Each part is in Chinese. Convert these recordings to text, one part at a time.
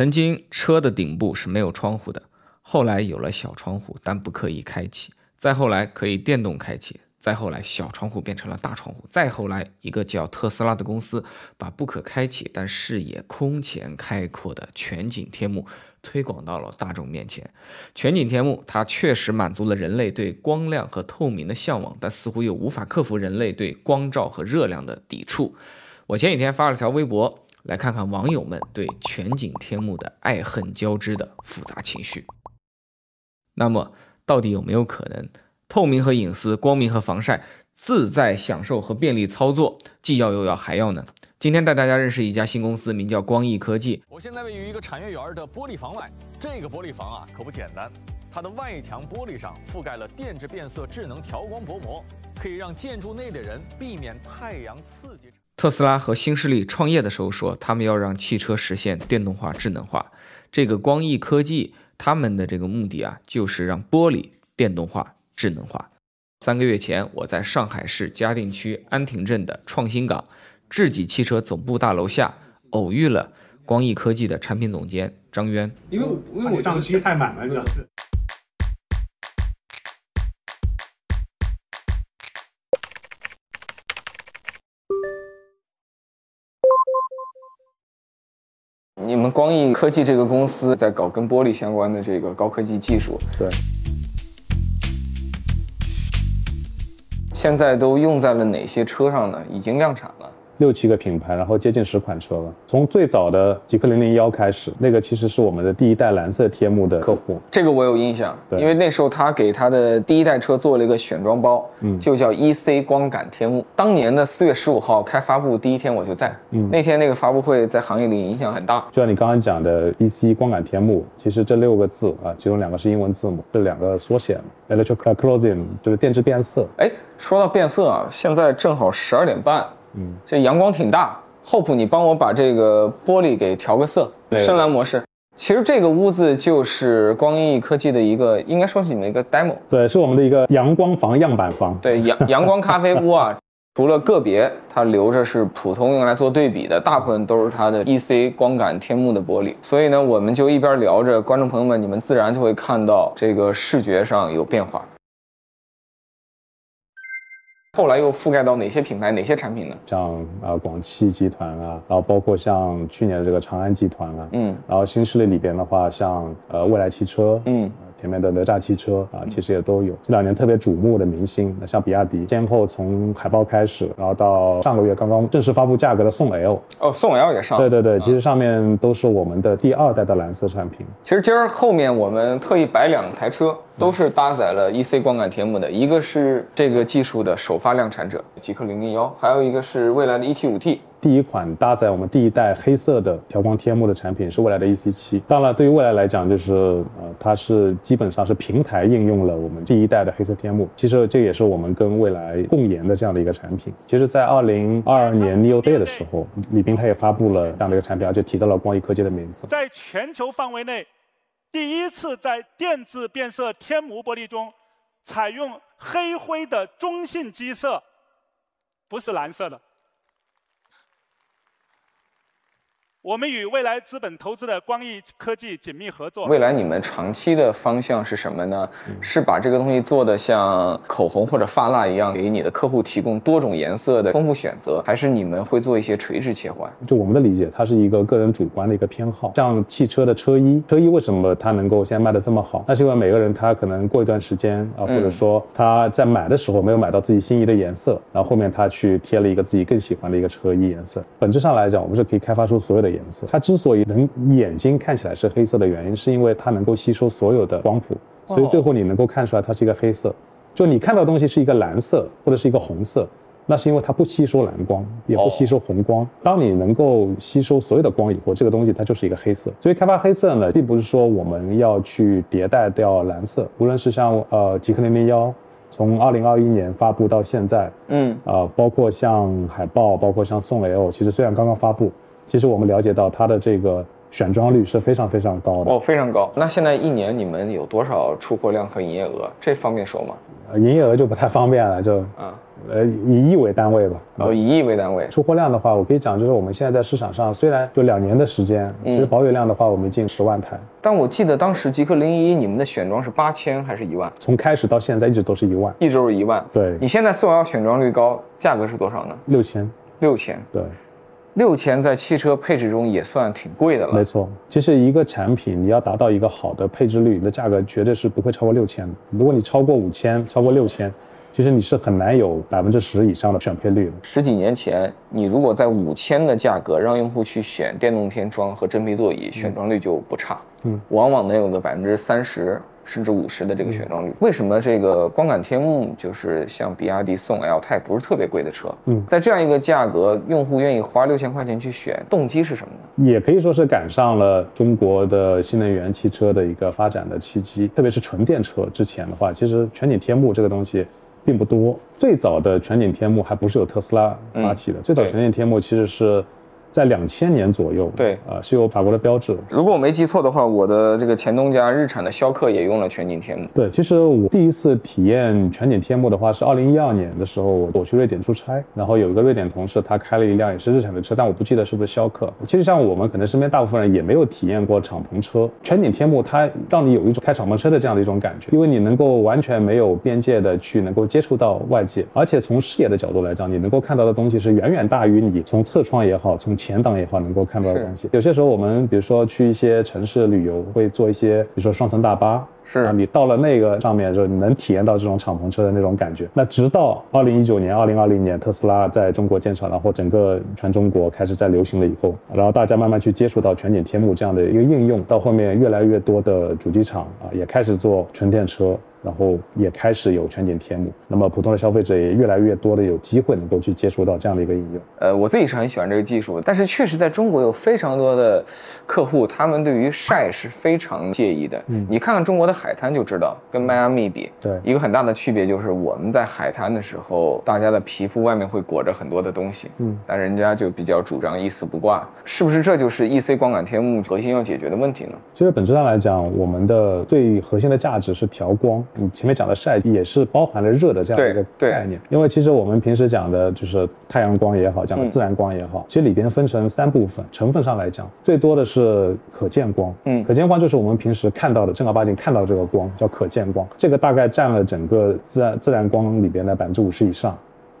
曾经车的顶部是没有窗户的，后来有了小窗户，但不可以开启。再后来可以电动开启，再后来小窗户变成了大窗户，再后来一个叫特斯拉的公司把不可开启但视野空前开阔的全景天幕推广到了大众面前。全景天幕它确实满足了人类对光亮和透明的向往，但似乎又无法克服人类对光照和热量的抵触。我前几天发了条微博，来看看网友们对全景天幕的爱恨交织的复杂情绪。那么。到底有没有可能透明和隐私、光明和防晒、自在享受和便利操作，既要又要还要呢？今天带大家认识一家新公司，名叫光艺科技。我现在位于一个产业园的玻璃房外，这个玻璃房啊可不简单，它的外墙玻璃上覆盖了电致变色智能调光薄膜，可以让建筑内的人避免太阳刺激。特斯拉和新势力创业的时候说，他们要让汽车实现电动化、智能化。这个光艺科技。他们的这个目的啊，就是让玻璃电动化、智能化。三个月前，我在上海市嘉定区安亭镇的创新港智己汽车总部大楼下偶遇了光艺科技的产品总监张渊。因为因为我账期太满了，你知道。你们光艺科技这个公司在搞跟玻璃相关的这个高科技技术，对，现在都用在了哪些车上呢？已经量产了。六七个品牌，然后接近十款车了。从最早的极氪零零幺开始，那个其实是我们的第一代蓝色天幕的客户。这个我有印象，因为那时候他给他的第一代车做了一个选装包，嗯，就叫 E C 光感天幕。当年的四月十五号开发布第一天我就在，嗯，那天那个发布会在行业里影响很大。就像你刚刚讲的 E C 光感天幕，其实这六个字啊，其中两个是英文字母，这两个缩写，Electric Closing 就是电致变色。哎，说到变色啊，现在正好十二点半。嗯，这阳光挺大，Hope，你帮我把这个玻璃给调个色，深蓝模式。其实这个屋子就是光艺科技的一个，应该说是你们一个 demo。对，是我们的一个阳光房样板房。对，阳 阳光咖啡屋啊，除了个别它留着是普通用来做对比的，大部分都是它的 EC 光感天幕的玻璃。所以呢，我们就一边聊着，观众朋友们，你们自然就会看到这个视觉上有变化。后来又覆盖到哪些品牌、哪些产品呢？像啊广汽集团啊，然后包括像去年的这个长安集团啊，嗯，然后新势力里边的话，像呃蔚来汽车，嗯。前面的哪吒汽车啊，其实也都有。这两年特别瞩目的明星，那像比亚迪，先后从海报开始，然后到上个月刚刚正式发布价格的宋 L，哦，宋 L 也上，对对对，其实上面都是我们的第二代的蓝色产品。其实今儿后面我们特意摆两台车，都是搭载了 EC 光感天幕的，一个是这个技术的首发量产者极氪零零幺，还有一个是未来的 ET 五 T。第一款搭载我们第一代黑色的调光天幕的产品是未来的 EC 七。当然，对于未来来讲，就是呃，它是基本上是平台应用了我们第一代的黑色天幕。其实这也是我们跟未来共研的这样的一个产品。其实，在二零二二年 Neo Day 的时候，李斌他也发布了这样的一个产品，而且提到了光艺科技的名字。在全球范围内，第一次在电子变色天幕玻璃中采用黑灰的中性基色，不是蓝色的。我们与未来资本投资的光艺科技紧密合作。未来你们长期的方向是什么呢？是把这个东西做的像口红或者发蜡一样，给你的客户提供多种颜色的丰富选择，还是你们会做一些垂直切换？就我们的理解，它是一个个人主观的一个偏好。像汽车的车衣，车衣为什么它能够现在卖的这么好？那是因为每个人他可能过一段时间啊，或者说他在买的时候没有买到自己心仪的颜色，然后后面他去贴了一个自己更喜欢的一个车衣颜色。本质上来讲，我们是可以开发出所有的。颜色，它之所以能眼睛看起来是黑色的原因，是因为它能够吸收所有的光谱，所以最后你能够看出来它是一个黑色。就你看到的东西是一个蓝色或者是一个红色，那是因为它不吸收蓝光，也不吸收红光。当你能够吸收所有的光以后，这个东西它就是一个黑色。所以开发黑色呢，并不是说我们要去迭代掉蓝色，无论是像呃极客零零幺，从二零二一年发布到现在，嗯，啊，包括像海报，包括像宋 L，其实虽然刚刚发布。其实我们了解到它的这个选装率是非常非常高的哦，非常高。那现在一年你们有多少出货量和营业额？这方便说吗？呃营业额就不太方便了，就啊，呃以亿为单位吧。然后以亿为单位，出货量的话，我可以讲，就是我们现在在市场上，虽然就两年的时间，其实保有量的话，我们近十万台，但我记得当时极氪零一你们的选装是八千还是一万？从开始到现在一直都是一万一直都是一万。对你现在四幺幺选装率高，价格是多少呢？六千，六千，对，六千在汽车配置中也算挺贵的了。没错。其实一个产品你要达到一个好的配置率，你的价格绝对是不会超过六千的。如果你超过五千，超过六千，其实你是很难有百分之十以上的选配率的。十几年前，你如果在五千的价格让用户去选电动天窗和真皮座椅，选装率就不差，嗯，往往能有个百分之三十甚至五十的这个选装率。为什么这个光感天幕就是像比亚迪宋 L，它也不是特别贵的车，嗯在这样一个价格，用户愿意花六千块钱去选，动机是什么呢？也可以说是赶上了中国的新能源汽车的一个发展的契机，特别是纯电车。之前的话，其实全景天幕这个东西并不多。最早的全景天幕还不是由特斯拉发起的，最早全景天幕其实是在两千年左右，对啊、是有法国的标志。如果我没记错的话，我的这个前东家日产的逍客也用了全景天幕。对，其实我第一次体验全景天幕的话是二零一二年的时候，我去瑞典出差，然后有一个瑞典同事他开了一辆也是日产的车，但我不记得是不是逍客。其实像我们可能身边大部分人也没有体验过敞篷车，全景天幕它让你有一种开敞篷车的这样的一种感觉，因为你能够完全没有边界的去能够接触到外界，而且从视野的角度来讲，你能够看到的东西是远远大于你从侧窗也好，从前挡也好能够看到的东西。有些时候我们比如说去一些城市旅游，会坐一些比如说双层大巴。是啊，你到了那个上面之后，你能体验到这种敞篷车的那种感觉。那直到二零一九年、二零二零年，特斯拉在中国建厂，然后整个全中国开始在流行了以后，然后大家慢慢去接触到全景天幕这样的一个应用，到后面越来越多的主机厂啊也开始做纯电车。然后也开始有全景天幕，那么普通的消费者也越来越多的有机会能够去接触到这样的一个应用。呃，我自己是很喜欢这个技术，但是确实在中国有非常多的客户，他们对于晒是非常介意的。嗯，你看看中国的海滩就知道，跟迈阿密比，对一个很大的区别就是我们在海滩的时候，大家的皮肤外面会裹着很多的东西，嗯，但人家就比较主张一丝不挂，是不是这就是 EC 光感天幕核心要解决的问题呢？其实本质上来讲，我们的最核心的价值是调光。你前面讲的晒也是包含了热的这样一个概念，因为其实我们平时讲的就是太阳光也好，讲的嗯自然光也好，其实里边分成三部分。成分上来讲，最多的是可见光，嗯可见光就是我们平时看到的正儿八经看到这个光叫可见光，这个大概占了整个自然自然光里边的百分之五十以上，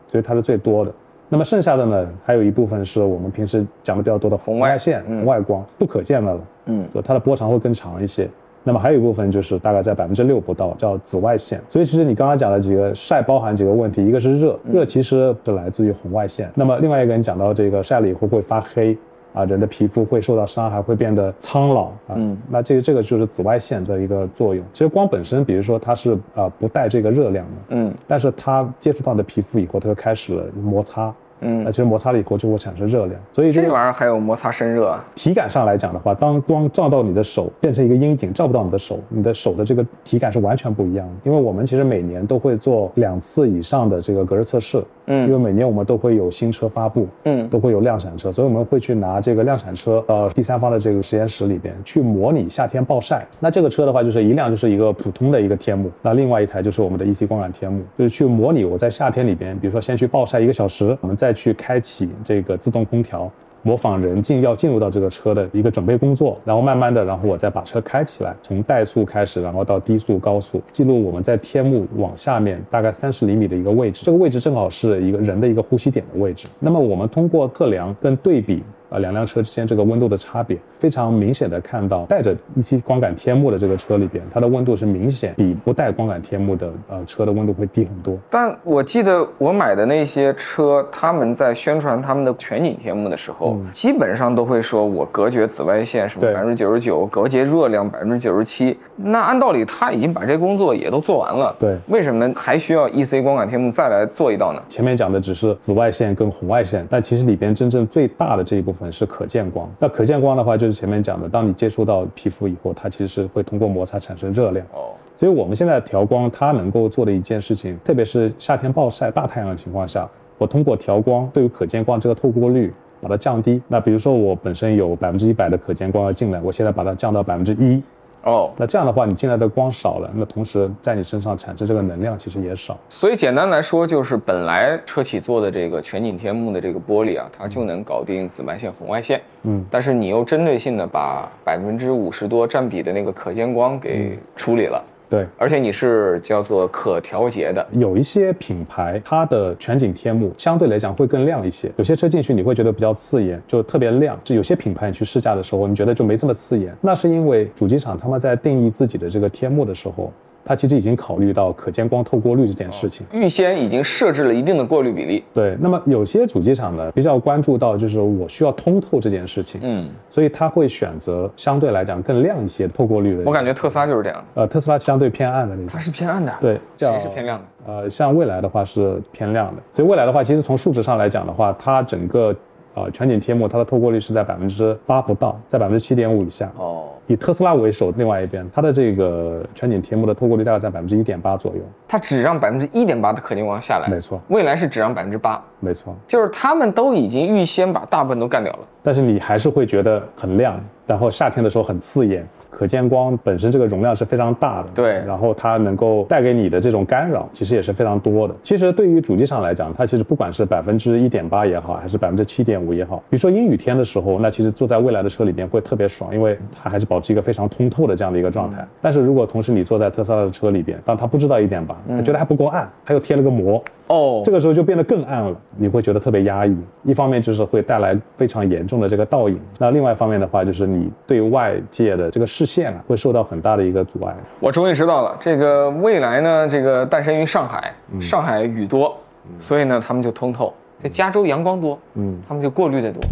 所以它是最多的。那么剩下的呢，还有一部分是我们平时讲的比较多的红外线、嗯红外光，不可见的了。嗯，就它的波长会更长一些。那么还有一部分就是大概在百分之六不到，叫紫外线。所以其实你刚刚讲的几个晒包含几个问题，一个是热，热其实是来自于红外线。那么另外一个你讲到这个晒了以后会发黑。啊，人的皮肤会受到伤害，会变得苍老啊。嗯那这个这个就是紫外线的一个作用。其实光本身，比如说它是啊、不带这个热量的，嗯但是它接触到你的皮肤以后，它就开始了摩擦。嗯那其实摩擦了以后就会产生热量，所以这玩意儿还有摩擦生热啊。体感上来讲的话，当光照到你的手，变成一个阴影，照不到你的手，你的手的这个体感是完全不一样的。因为我们其实每年都会做两次以上的这个隔热测试，嗯因为每年我们都会有新车发布，嗯都会有量产车，所以我们会去拿这个量产车到第三方的这个实验室里边去模拟夏天暴晒。那这个车的话，就是一辆就是一个普通的一个天幕，那另外一台就是我们的 EC 光缆天幕，就是去模拟我在夏天里边，比如说先去暴晒一个小时，我们再去开启这个自动空调。模仿人进要进入到这个车的一个准备工作，然后慢慢的，然后我再把车开起来，从怠速开始，然后到低速、高速，记录我们在天幕往下面大概三十厘米的一个位置，这个位置正好是一个人的一个呼吸点的位置。那么我们通过测量跟对比。啊，两辆车之间这个温度的差别非常明显的看到，带着一期光感天幕的这个车里边，它的温度是明显比不带光感天幕的呃车的温度会低很多。但我记得我买的那些车，他们在宣传他们的全景天幕的时候，基本上都会说我隔绝紫外线什么对百分之九十九，隔绝热量百分之九十七。那按道理他已经把这工作也都做完了，对为什么还需要 EC 光感天幕再来做一道呢？前面讲的只是紫外线跟红外线，但其实里边真正最大的这一部分是可见光。那可见光的话，就是前面讲的，当你接触到皮肤以后，它其实是会通过摩擦产生热量。哦，所以我们现在调光，它能够做的一件事情，特别是夏天暴晒、大太阳的情况下，我通过调光对于可见光这个透过率把它降低。那比如说我本身有百分之一百的可见光要进来，我现在把它降到百分之一。哦，那这样的话，你进来的光少了，那同时在你身上产生这个能量其实也少。所以简单来说，就是本来车企做的这个全景天幕的这个玻璃啊，它就能搞定紫外线、红外线。嗯，但是你又针对性的把百分之五十多占比的那个可见光给处理了，对，而且你是叫做可调节的。有一些品牌，它的全景天幕相对来讲会更亮一些。有些车进去你会觉得比较刺眼，就特别亮。就有些品牌你去试驾的时候，你觉得就没这么刺眼。那是因为主机厂他们在定义自己的这个天幕的时候，它其实已经考虑到可见光透过率这件事情。预先已经设置了一定的过滤比例。对，那么有些主机厂呢比较关注到就是我需要通透这件事情，嗯，所以它会选择相对来讲更亮一些透过率的。我感觉特斯拉就是这样，呃特斯拉相对偏暗的那种它。是偏暗的。对，叫谁是偏亮的？呃，像蔚来的话是偏亮的，所以蔚来的话，其实从数值上来讲的话，它整个呃全景天幕它的透过率是在百分之八不到，在百分之七点五以下。哦，以特斯拉为首，另外一边它的这个全景天幕的透过率大概在百分之一点八左右。它只让百分之一点八的可见光下来，没错未来是只让百分之八，没错，就是他们都已经预先把大部分都干掉了。但是你还是会觉得很亮，然后夏天的时候很刺眼。可见光本身这个容量是非常大的，对然后它能够带给你的这种干扰，其实也是非常多的。其实对于主机上来讲，它其实不管是百分之一点八也好，还是百分之七点五也好，比如说阴雨天的时候，那其实坐在未来的车里边会特别爽，因为它还是保持一个非常通透的这样的一个状态。但是如果同时你坐在特斯拉的车里边，当它不知道一点八，他觉得还不够暗，它又贴了个膜，哦，这个时候就变得更暗了，你会觉得特别压抑。一方面就是会带来非常严重的这个倒影，那另外一方面的话，就是你对外界的这个视线啊，会受到很大的一个阻碍。我终于知道了，这个未来呢，这个诞生于上海，嗯上海雨多，所以呢，他们就通透。这加州阳光多，嗯，他们就过滤的多。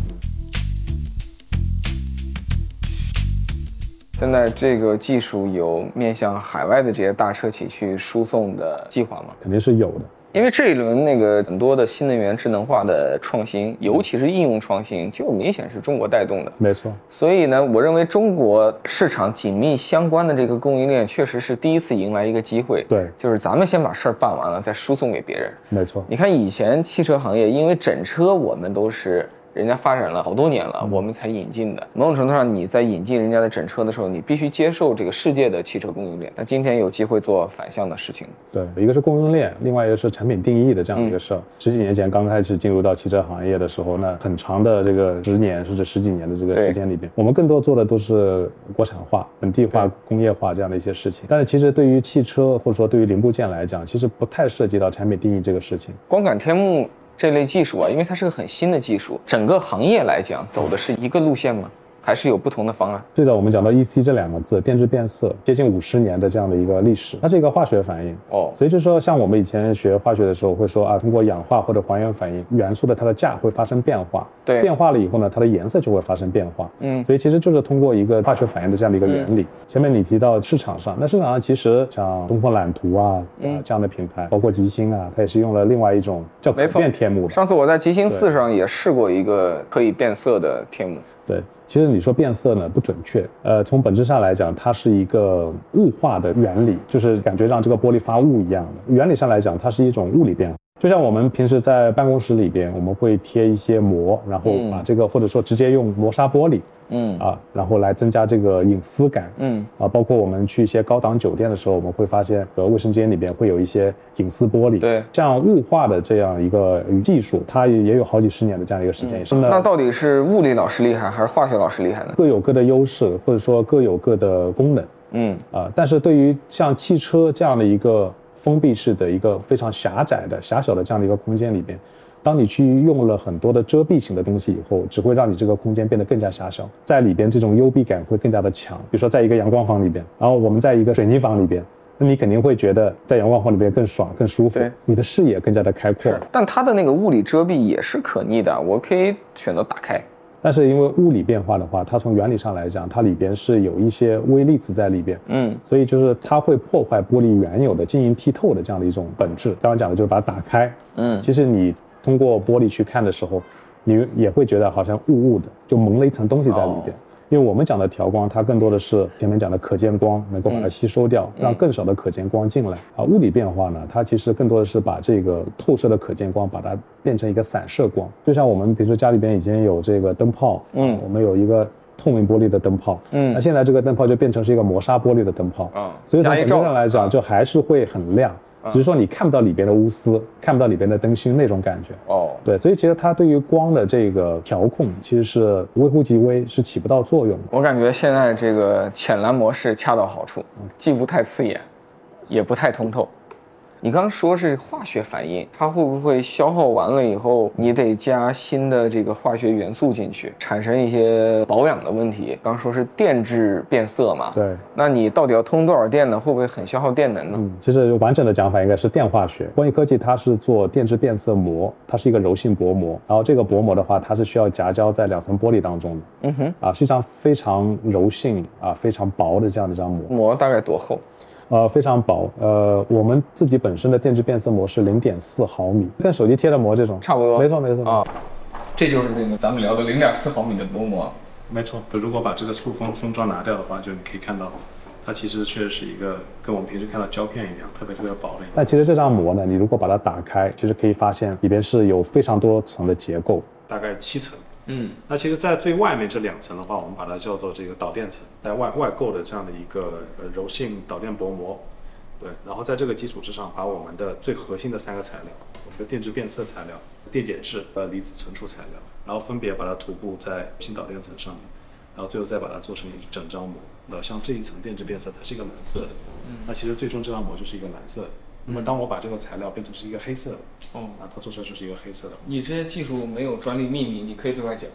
现在这个技术有面向海外的这些大车企去输送的计划吗？肯定是有的。因为这一轮那个很多的新能源智能化的创新，尤其是应用创新，就明显是中国带动的。没错，所以呢，我认为中国市场紧密相关的这个供应链，确实是第一次迎来一个机会。对就是咱们先把事儿办完了，再输送给别人。没错，你看以前汽车行业，因为整车我们都是人家发展了好多年了，我们才引进的。某种程度上，你在引进人家的整车的时候，你必须接受这个世界的汽车供应链。那今天有机会做反向的事情，对，一个是供应链，另外一个是产品定义的这样一个事儿。十几年前刚开始进入到汽车行业的时候，那很长的这个十年甚至十几年的这个时间里边，我们更多做的都是国产化、本地化、工业化这样的一些事情。但是其实对于汽车或者说对于零部件来讲，其实不太涉及到产品定义这个事情。光感天幕这类技术啊，因为它是个很新的技术，整个行业来讲走的是一个路线吗？还是有不同的方案？最早我们讲到 EC 这两个字，电致变色，接近五十年的这样的一个历史，它是一个化学反应。哦，所以就是说，像我们以前学化学的时候会说啊，通过氧化或者还原反应，元素的它的价会发生变化，对变化了以后呢，它的颜色就会发生变化。嗯所以其实就是通过一个化学反应的这样的一个原理。前面你提到市场上，那市场上其实像东风揽图啊，嗯啊这样的品牌，包括吉星啊，它也是用了另外一种叫变天幕的。上次我在吉星四上也试过一个可以变色的天幕。对，其实你说变色呢不准确，呃，从本质上来讲，它是一个雾化的原理，就是感觉让这个玻璃发雾一样的。原理上来讲，它是一种物理变化。就像我们平时在办公室里边，我们会贴一些膜，然后把这个、或者说直接用磨砂玻璃嗯啊，然后来增加这个隐私感。嗯，啊，包括我们去一些高档酒店的时候，我们会发现，呃，卫生间里边会有一些隐私玻璃。对这样雾化的这样一个技术，它也也有好几十年的这样一个时间。那到底是物理老师厉害还是化学老师厉害呢？各有各的优势，或者说各有各的功能嗯，啊、但是对于像汽车这样的一个封闭式的一个非常狭窄的、狭小的这样的一个空间里边，当你去用了很多的遮蔽型的东西以后，只会让你这个空间变得更加狭小，在里边这种幽闭感会更加的强。比如说，在一个阳光房里边，然后我们在一个水泥房里边。那你肯定会觉得在阳光房里边更爽、更舒服，你的视野更加的开阔。但它的那个物理遮蔽也是可逆的，我可以选择打开。但是因为物理变化的话，它从原理上来讲，它里边是有一些微粒子在里边，嗯，所以就是它会破坏玻璃原有的晶莹剔透的这样的一种本质。刚刚讲的就是把它打开，嗯其实你通过玻璃去看的时候，你也会觉得好像雾雾的，就蒙了一层东西在里边。哦因为我们讲的调光，它更多的是前面讲的可见光，能够把它吸收掉，让更少的可见光进来。啊，物理变化呢，它其实更多的是把这个透射的可见光，把它变成一个散射光。就像我们比如说家里边已经有这个灯泡，嗯。我们有一个透明玻璃的灯泡，嗯。那现在这个灯泡就变成是一个磨砂玻璃的灯泡，啊。所以从本质上来讲，啊。就还是会很亮，只是说你看不到里边的钨丝，看不到里边的灯芯那种感觉。哦，对，所以其实它对于光的这个调控其实是微乎其微，是起不到作用的。我感觉现在这个浅蓝模式恰到好处，既不太刺眼，也不太通透。你刚刚说是化学反应，它会不会消耗完了以后，你得加新的这个化学元素进去，产生一些保养的问题？刚说是电质变色嘛，对，那你到底要通多少电呢？会不会很消耗电能呢？嗯，其实完整的讲法应该是电化学。光艺科技它是做电质变色膜，它是一个柔性薄膜，然后这个薄膜的话，它是需要夹胶在两层玻璃当中的，嗯哼，啊，是一张非常柔性啊、非常薄的这样的一张膜。膜大概多厚？呃，非常薄。呃，我们自己本身的电致变色膜是零点四毫米，跟手机贴的膜这种差不多没错，没错。啊，这就是那个咱们聊的零点四毫米的薄膜。没错。如果把这个塑封封装拿掉的话，就你可以看到，它其实确实是一个跟我们平时看到胶片一样，特别特别薄的。但其实这张膜呢，你如果把它打开，其实可以发现里边是有非常多层的结构，大概七层。嗯，那其实，在最外面这两层的话，我们把它叫做这个导电层，在外外构的这样的一个呃柔性导电薄膜，对，然后在这个基础之上，把我们的最核心的三个材料，我们的电致变色材料、电解质呃离子存储材料，然后分别把它涂布在新导电层上面，然后最后再把它做成一整张膜。那像这一层电致变色，它是一个蓝色的，那其实最终这张膜就是一个蓝色的。那么当我把这个材料变成是一个黑色的，哦，那它做出来就是一个黑色的。你这些技术没有专利秘密，你可以对外讲。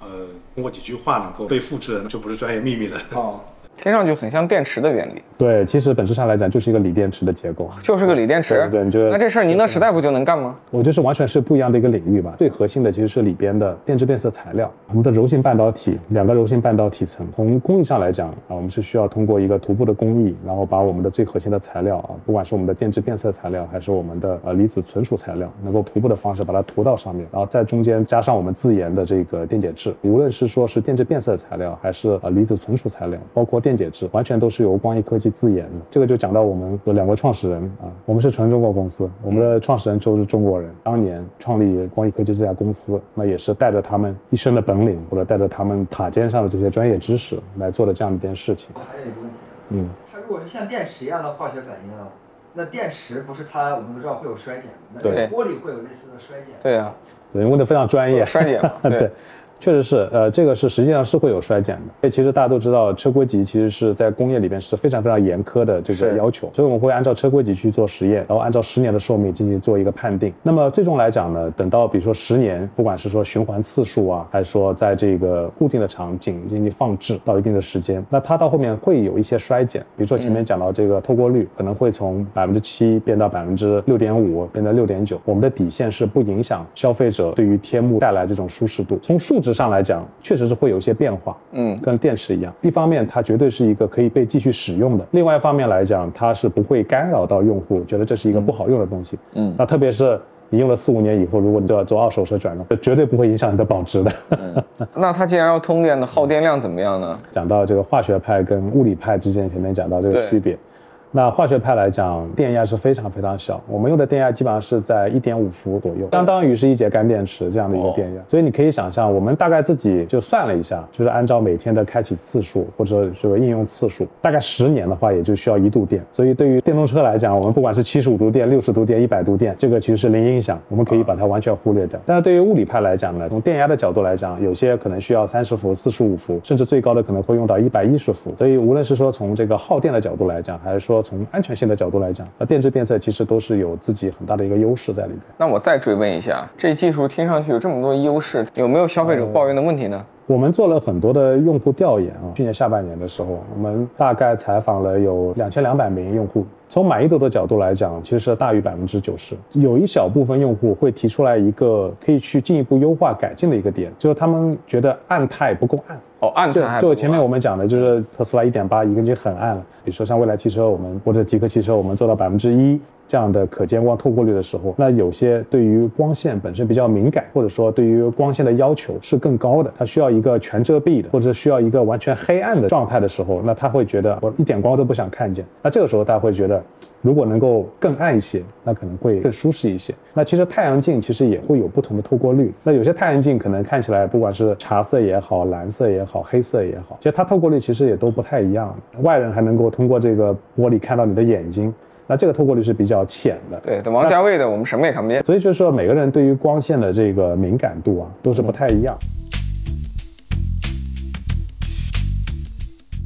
呃，通过几句话能够被复制的，那就不是专业秘密了。哦，听上去很像电池的原理，对，其实本质上来讲就是一个锂电池的结构。就是个锂电池。对对你觉得那这事儿宁德时代不就能干吗？我就是完全是不一样的一个领域吧。最核心的其实是里边的电致变色材料，我们的柔性半导体，两个柔性半导体层。从工艺上来讲啊，我们是需要通过一个涂布的工艺，然后把我们的最核心的材料啊，不管是我们的电致变色材料，还是我们的呃离子存储材料，能够涂布的方式把它涂到上面，然后在中间加上我们自研的这个电解质。无论是说是电致变色材料，还是呃离子存储材料，包括电解质，完全都是由光益科技自研的。这个就讲到我们有两个创始人啊，我们是纯中国公司，我们的创始人都是中国人。当年创立光益科技这家公司，那也是带着他们一身的本领，或者带着他们塔尖上的这些专业知识来做的这样一件事情。还有一个问题，嗯，它如果是像电池一样的化学反应啊，那电池不是它我们都知道会有衰减吗？那这对个玻璃会有类似的衰减？对啊、人问的非常专业，衰减嘛对对。确实是，呃，这个是实际上是会有衰减的。因为其实大家都知道，车规级其实是在工业里边是非常非常严苛的这个要求，所以我们会按照车规级去做实验，然后按照十年的寿命进行做一个判定。那么最终来讲呢，等到比如说十年，不管是说循环次数啊，还是说在这个固定的场景进行放置到一定的时间，那它到后面会有一些衰减。比如说前面讲到这个透过率可能会从百分之七变到百分之六点五，变到六点九。我们的底线是不影响消费者对于天幕带来这种舒适度。从数值上来讲，确实是会有一些变化。嗯，跟电池一样，一方面它绝对是一个可以被继续使用的，另外一方面来讲，它是不会干扰到用户，觉得这是一个不好用的东西。嗯那特别是你用了四五年以后，如果你就要做二手车转让，这绝对不会影响你的保值的。那它既然要通电的，耗电量怎么样呢？讲到这个化学派跟物理派之间，前面讲到这个区别。那化学派来讲，电压是非常非常小，我们用的电压基本上是在一点五伏左右，相当于是一节干电池这样的一个电压。所以你可以想象，我们大概自己就算了一下，就是按照每天的开启次数或者说应用次数，大概十年的话也就需要一度电。所以对于电动车来讲，我们不管是七十五度电、六十度电、一百度电，这个其实是零影响，我们可以把它完全忽略掉。但是对于物理派来讲呢，从电压的角度来讲，有些可能需要三十伏、四十五伏，甚至最高的可能会用到一百一十伏。所以无论是说从这个耗电的角度来讲，还是说从安全性的角度来讲，那电致变色其实都是有自己很大的一个优势在里边。那我再追问一下，这技术听上去有这么多优势，有没有消费者抱怨的问题呢？我们做了很多的用户调研啊，去年下半年的时候，我们大概采访了有两千两百名用户。从满意度的角度来讲，其实是大于百分之九十。有一小部分用户会提出来一个可以去进一步优化改进的一个点，就是他们觉得暗态不够暗。哦，暗就态还不够就前面我们讲的，就是特斯拉一点八已经很暗了。比如说像未来汽车，我们或者极客汽车，我们做到百分之一这样的可见光透过率的时候，那有些对于光线本身比较敏感，或者说对于光线的要求是更高的，它需要一个全遮蔽的，或者需要一个完全黑暗的状态的时候，那他会觉得我一点光都不想看见。那这个时候他会觉得，如果能够更暗一些，那可能会更舒适一些。那其实太阳镜其实也会有不同的透过率，那有些太阳镜可能看起来不管是茶色也好，蓝色也好。好，黑色也好，其实它透过率其实也都不太一样。外人还能够通过这个玻璃看到你的眼睛，那这个透过率是比较浅的。对，等王家卫的我们什么也看不见。所以就是说，每个人对于光线的这个敏感度啊，都是不太一样。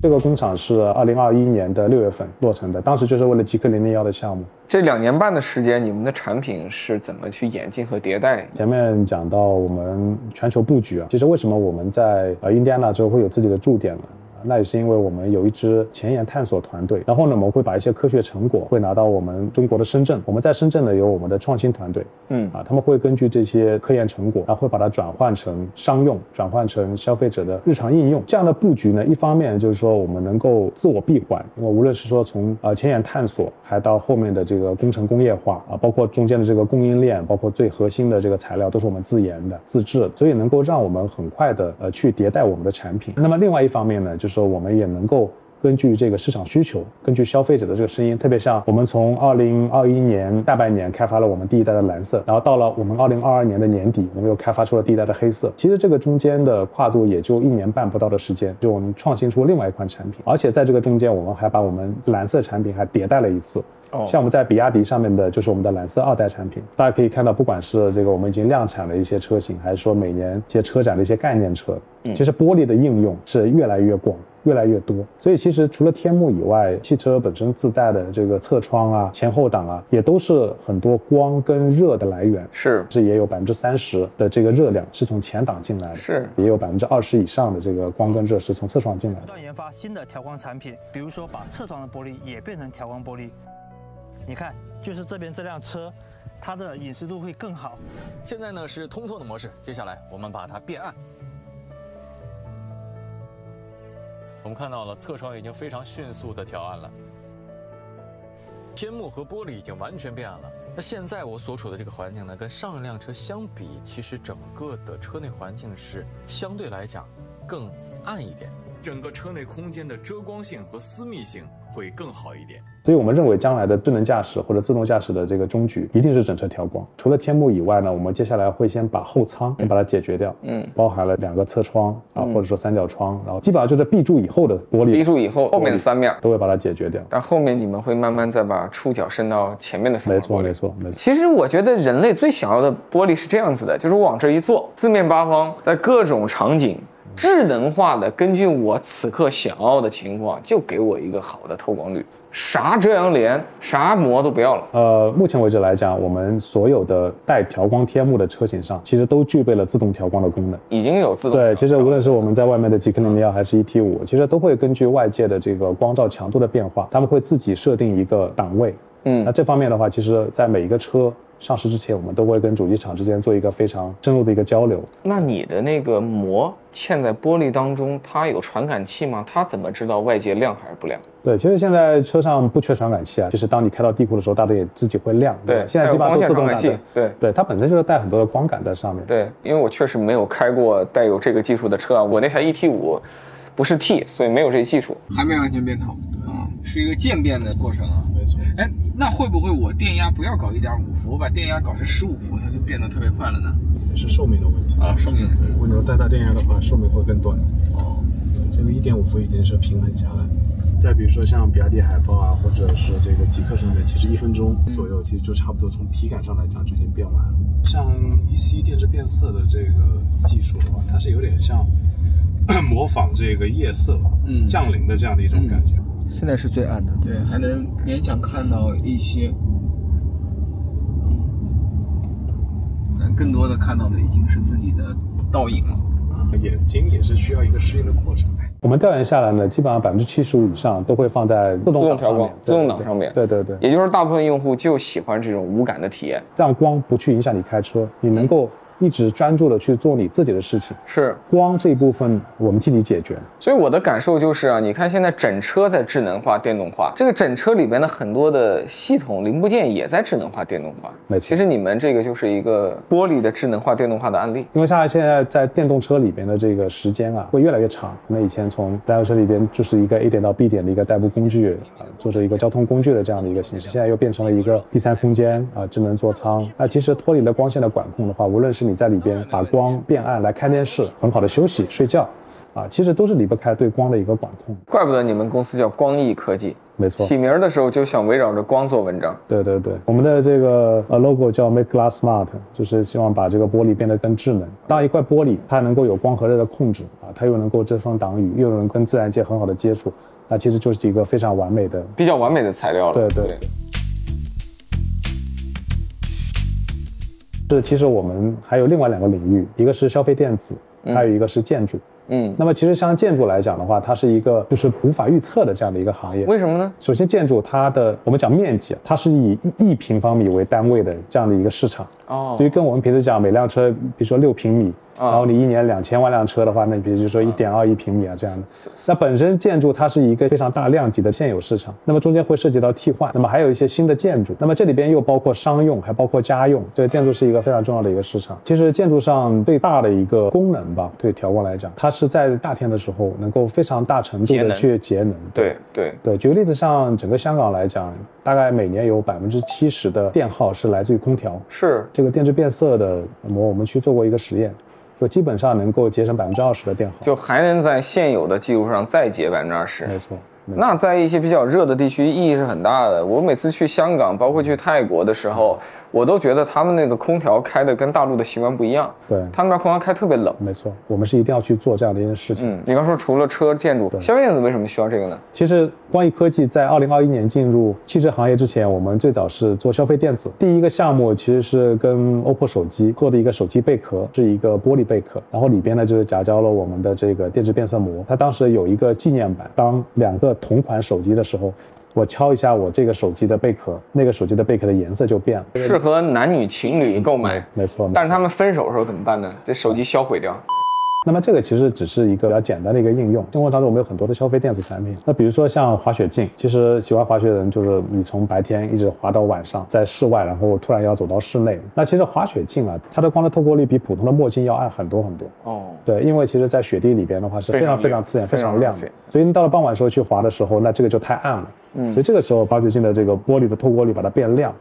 这个工厂是二零二一年的六月份落成的，当时就是为了极客零零幺的项目。这两年半的时间，你们的产品是怎么去演进和迭代？前面讲到我们全球布局啊，其实为什么我们在呃印第安纳州会有自己的驻点呢？那也是因为我们有一支前沿探索团队，然后呢，我们会把一些科学成果会拿到我们中国的深圳，我们在深圳呢有我们的创新团队，嗯啊，他们会根据这些科研成果，然后会把它转换成商用，转换成消费者的日常应用。这样的布局呢，一方面就是说我们能够自我闭环，因为无论是说从呃前沿探索，还到后面的这个工程工业化啊，包括中间的这个供应链，包括最核心的这个材料都是我们自研的、自制的，所以能够让我们很快的呃去迭代我们的产品。那么另外一方面呢，就是我们也能够根据这个市场需求，根据消费者的这个声音，特别像我们从二零二一年下半年开发了我们第一代的蓝色，然后到了我们二零二二年的年底，我们又开发出了第一代的黑色。其实这个中间的跨度也就一年半不到的时间，就我们创新出另外一款产品，而且在这个中间，我们还把我们蓝色产品还迭代了一次。哦像我们在比亚迪上面的就是我们的蓝色二代产品，大家可以看到，不管是这个我们已经量产的一些车型，还是说每年一些车展的一些概念车，其实玻璃的应用是越来越广。越来越多，所以其实除了天幕以外，汽车本身自带的这个侧窗啊、前后挡啊，也都是很多光跟热的来源。是是也有百分之三十的这个热量是从前挡进来的，是也有百分之二十以上的这个光跟热是从侧窗进来的。不断研发新的调光产品，比如说把侧窗的玻璃也变成调光玻璃。你看，就是这边这辆车，它的隐私度会更好。现在呢是通透的模式，接下来我们把它变暗。我们看到了侧窗已经非常迅速的调暗了，天幕和玻璃已经完全变暗了。那现在我所处的这个环境呢，跟上一辆车相比，其实整个的车内环境是相对来讲更暗一点，整个车内空间的遮光性和私密性会更好一点。所以我们认为将来的智能驾驶或者自动驾驶的这个中局一定是整车调光。除了天幕以外呢，我们接下来会先把后舱先把它解决掉，嗯，包含了两个侧窗啊，或者说三角窗，然后基本上就是 B 柱以后的玻璃，B 柱以后后面的三面，都会把它解决掉。但后面你们会慢慢再把触角伸到前面的三没错，没。错，没错。其实我觉得人类最想要的玻璃是这样子的，就是我往这一坐，四面八方在各种场景，智能化的根据我此刻想要的情况，就给我一个好的透光率，啥遮阳帘、啥膜都不要了。呃，目前为止来讲，我们所有的带调光天幕的车型上，其实都具备了自动调光的功能。已经有自动对，其实无论是我们在外面的极氪零零幺还是 ET 五，其实都会根据外界的这个光照强度的变化，他们会自己设定一个档位。嗯那这方面的话，其实在每一个车上市之前，我们都会跟主机厂之间做一个非常深入的一个交流。那你的那个膜嵌在玻璃当中，它有传感器吗？它怎么知道外界亮还是不亮？对，其实现在车上不缺传感器啊，就是当你开到地库的时候，大灯也自己会亮。对现在基本上都自动感器对对，它本身就是带很多的光感在上面。对，因为我确实没有开过带有这个技术的车啊，我那台 ET 五不是 T，所以没有这技术。还没完全变透啊，是一个渐变的过程啊。没错。哎，那会不会我电压不要搞一点五伏，我把电压搞成十五伏，它就变得特别快了呢？是寿命的问题啊，寿命。如果你要带大电压的话，寿命会更短。哦，这个一点五伏已经是平衡下来。再比如说像比亚迪海豹啊，或者是这个极客上面，其实一分钟左右，其实就差不多从体感上来讲就已经变完了。像 EC 电池变色的这个技术的话，它是有点像 模仿这个夜色嗯降临的这样的一种感觉。现在是最暗的。对，还能勉强看到一些，嗯，更多的看到的已经是自己的倒影了。眼睛也是需要一个适应的过程。我们调研下来呢，基本上百分之七十五以上都会放在自动调光，自动挡上面。对对对，也就是大部分用户就喜欢这种无感的体验。让光不去影响你开车，你能够一直专注的去做你自己的事情。是，光这一部分我们替你解决。所以我的感受就是啊，你看现在整车在智能化、电动化，这个整车里边的很多的系统零部件也在智能化、电动化。没错其实你们这个就是一个玻璃的智能化、电动化的案例。因为像现在在电动车里边的这个时间啊，会越来越长。那以前从燃油车里边就是一个 A 点到 B 点的一个代步工具啊，做着一个交通工具的这样的一个形式，现在又变成了一个第三空间啊，智能座舱。那其实脱离了光线的管控的话，无论是你在里边把光变暗来看电视，很好的休息睡觉。啊，其实都是离不开对光的一个管控。怪不得你们公司叫光艺科技，没错，起名儿的时候就想围绕着光做文章。对对对，我们的这个呃 logo 叫 Make Glass Smart，就是希望把这个玻璃变得更智能。当一块玻璃它能够有光和热的控制啊，它又能够遮风挡雨，又能跟自然界很好的接触，那其实就是一个非常完美的。比较完美的材料了。对对是，其实我们还有另外两个领域，一个是消费电子，还有一个是建筑。嗯，那么其实像建筑来讲的话，它是一个就是无法预测的这样的一个行业。为什么呢？首先，建筑它的我们讲面积，它是以一平方米为单位的这样的一个市场。哦所以跟我们平时讲每辆车，比如说六平米，然后你一年两千万辆车的话，那比如说一点二亿平米啊这样的。那本身建筑它是一个非常大量级的现有市场，那么中间会涉及到替换，那么还有一些新的建筑，那么这里边又包括商用，还包括家用，这个建筑是一个非常重要的一个市场。其实建筑上最大的一个功能吧，对调控来讲，它是在大天的时候能够非常大程度的去节能。对对对，举个例子，像整个香港来讲，大概每年有百分之七十的电耗是来自于空调。是这个电致变色的膜，我们去做过一个实验，就基本上能够节省百分之二十的电耗。就还能在现有的基础上再节百分之二十。没错。没错那在一些比较热的地区，意义是很大的。我每次去香港，包括去泰国的时候，我都觉得他们那个空调开的跟大陆的习惯不一样。对，他们那空调开特别冷。没错，我们是一定要去做这样的一件事情。嗯，你刚说除了车、建筑、消费电子，为什么需要这个呢？其实光艺科技在二零二一年进入汽车行业之前，我们最早是做消费电子。第一个项目其实是跟 OPPO 手机做的一个手机贝壳，是一个玻璃贝壳，然后里边呢就是夹胶了我们的这个电池变色膜。它当时有一个纪念版，当两个同款手机的时候。我敲一下我这个手机的贝壳，那个手机的贝壳的颜色就变了，适合男女情侣购买。没错，但是他们分手的时候怎么办呢？这手机销毁掉。那么这个其实只是一个比较简单的一个应用。生活当中我们有很多的消费电子产品，那比如说像滑雪镜，其实喜欢滑雪的人就是你从白天一直滑到晚上，在室外，然后突然要走到室内。那其实滑雪镜啊，它的光的透过率比普通的墨镜要暗很多很多。哦，对，因为其实在雪地里边的话是非常非常刺眼、非常亮的，所以你到了傍晚时候去滑的时候，那这个就太暗了。嗯，所以这个时候滑雪镜的这个玻璃的透过率把它变亮。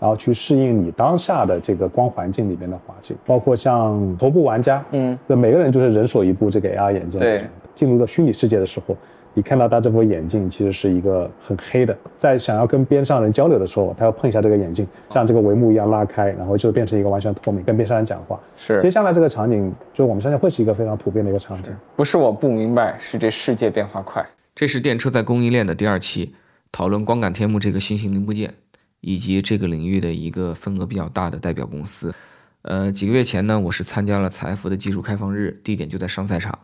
然后去适应你当下的这个光环境里边的环境，包括像头部玩家，嗯，那每个人就是人手一部这个 AR 眼镜，对，进入到虚拟世界的时候，你看到他这副眼镜其实是一个很黑的，在想要跟边上人交流的时候，他要碰一下这个眼镜，像这个帷幕一样拉开，然后就变成一个完全透明，跟边上人讲话。是，接下来这个场景，就我们相信会是一个非常普遍的一个场景。不是我不明白，是这世界变化快。这是电车在供应链的第二期，讨论光感天幕这个新型零部件。以及这个领域的一个份额比较大的代表公司，呃，几个月前呢，我是参加了财富的技术开放日，地点就在上赛场。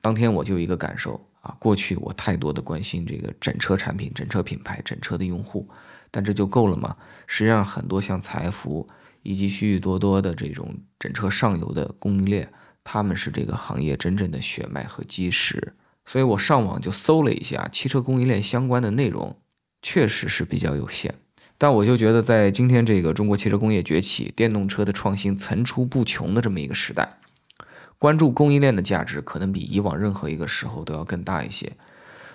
当天我就有一个感受啊，过去我太多的关心这个整车产品、整车品牌、整车的用户，但这就够了吗？实际上，很多像财富以及许许多多的这种整车上游的供应链，他们是这个行业真正的血脉和基石。所以我上网就搜了一下汽车供应链相关的内容，确实是比较有限。但我就觉得，在今天这个中国汽车工业崛起、电动车的创新层出不穷的这么一个时代，关注供应链的价值可能比以往任何一个时候都要更大一些。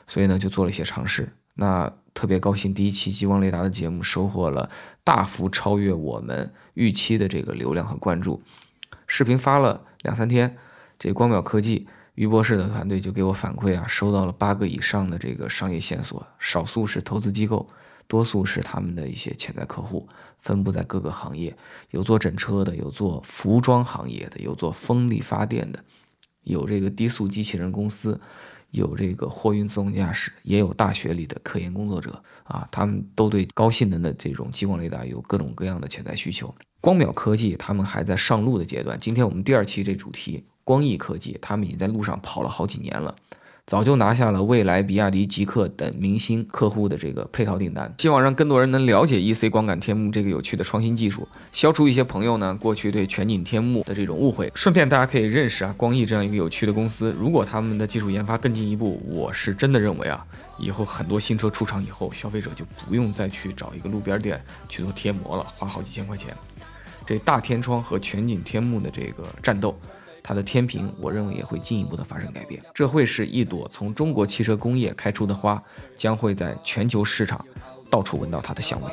所以呢，就做了一些尝试。那特别高兴，第一期激光雷达的节目收获了大幅超越我们预期的这个流量和关注。视频发了两三天，这光秒科技于博士的团队就给我反馈啊，收到了八个以上的这个商业线索，少数是投资机构。多数是他们的一些潜在客户，分布在各个行业，有做整车的，有做服装行业的，有做风力发电的，有这个低速机器人公司，有这个货运自动驾驶，也有大学里的科研工作者啊，他们都对高性能的这种激光雷达有各种各样的潜在需求。光秒科技他们还在上路的阶段，今天我们第二期这主题，光艺科技他们已经在路上跑了好几年了。早就拿下了蔚来、比亚迪、极客等明星客户的这个配套订单，希望让更多人能了解 EC 光感天幕这个有趣的创新技术，消除一些朋友呢过去对全景天幕的这种误会。顺便大家可以认识啊光艺这样一个有趣的公司。如果他们的技术研发更进一步，我是真的认为啊，以后很多新车出厂以后，消费者就不用再去找一个路边店去做贴膜了，花好几千块钱。这大天窗和全景天幕的这个战斗。它的天平，我认为也会进一步的发生改变，这会是一朵从中国汽车工业开出的花，将会在全球市场到处闻到它的香味。